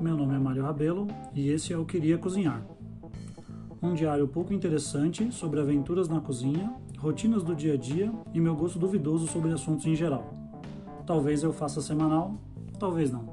meu nome é Mário Rabelo e esse é o Queria Cozinhar. Um diário pouco interessante sobre aventuras na cozinha, rotinas do dia a dia e meu gosto duvidoso sobre assuntos em geral. Talvez eu faça semanal, talvez não.